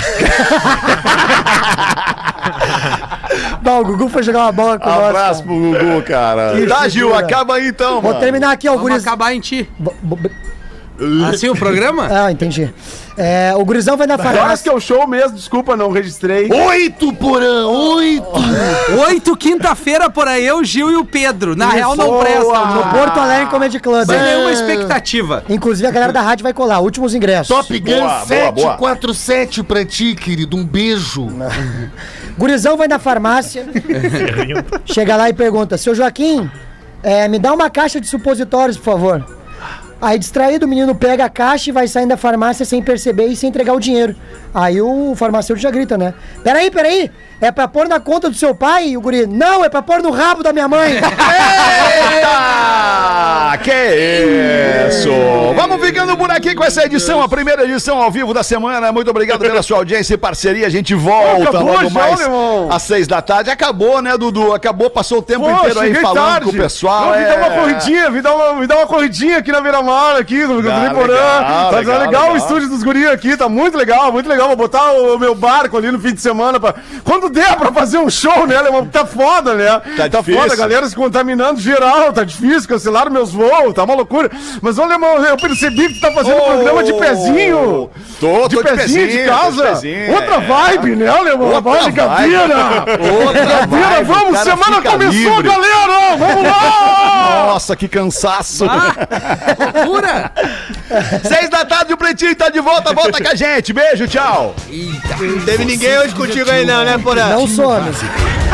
Não, o Gugu foi jogar uma bola com nós. Abraço pro Gugu, cara. Que Tá, Gil, acaba aí então, Vou mano. terminar aqui, ó, Vamos guris. acabar em ti. Bo- Assim o programa? Ah, entendi. É, o gurizão vai na farmácia. que é o show mesmo? Desculpa, não registrei. Oito, porã, oito! Oito, quinta-feira, por aí, eu, Gil e o Pedro. Na real, não Boa. presta. No Porto Alegre Comedy Club. tem nenhuma expectativa. Inclusive a galera da rádio vai colar. Últimos ingressos. Top Gun Boa, boa, 747 pra ti, querido. Um beijo. [laughs] Gurizão vai na farmácia. [laughs] chega lá e pergunta: Seu Joaquim, é, me dá uma caixa de supositórios, por favor. Aí, distraído, o menino pega a caixa e vai saindo da farmácia sem perceber e sem entregar o dinheiro. Aí o farmacêutico já grita, né? Peraí, peraí, é pra pôr na conta do seu pai? E o guri, não, é pra pôr no rabo da minha mãe. [laughs] Eita! Que isso! Vamos ficando por aqui com essa edição, a primeira edição ao vivo da semana. Muito obrigado pela sua audiência e parceria. A gente volta Acabou logo já, mais irmão. às seis da tarde. Acabou, né, Dudu? Acabou, passou o tempo Pô, inteiro aí falando tarde. com o pessoal. Não, me dá uma é. corridinha, me dá uma, me dá uma corridinha aqui na Beira-Mar, aqui, no Legal, Triporã. Tá legal, legal, legal. o estúdio dos guris aqui, tá muito legal, muito legal. Vou botar o meu barco ali no fim de semana pra... Quando der pra fazer um show, né, Alemão? Tá foda, né? Tá difícil. foda, a galera se contaminando geral, tá difícil, cancelaram meus voos, tá uma loucura. Mas, ô, Alemão, eu percebi que tu tá fazendo Ô, programa de pezinho. Tô, De tô pezinho de, tô casa. pezinho, Outra é. vibe, né, Alemão? Outra Vibe. Gabira. Outra vibe, vamos, semana começou, livre. galera! Vamos lá! Nossa, que cansaço! Loucura! Seis da tarde, o Pretinho tá de volta. Volta com a gente. Beijo, tchau. Teve ninguém hoje contigo aí não, né, porã? Não some.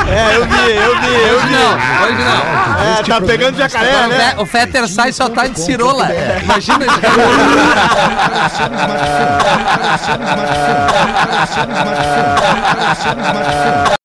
É, eu vi, eu vi, eu vi. Não, hoje não. É, tá pegando jacaré, né? O Fetter sai só tá de cirola. Imagina ele. Smartphone. [laughs]